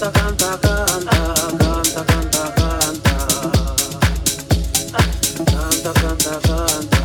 canta, canta, canta.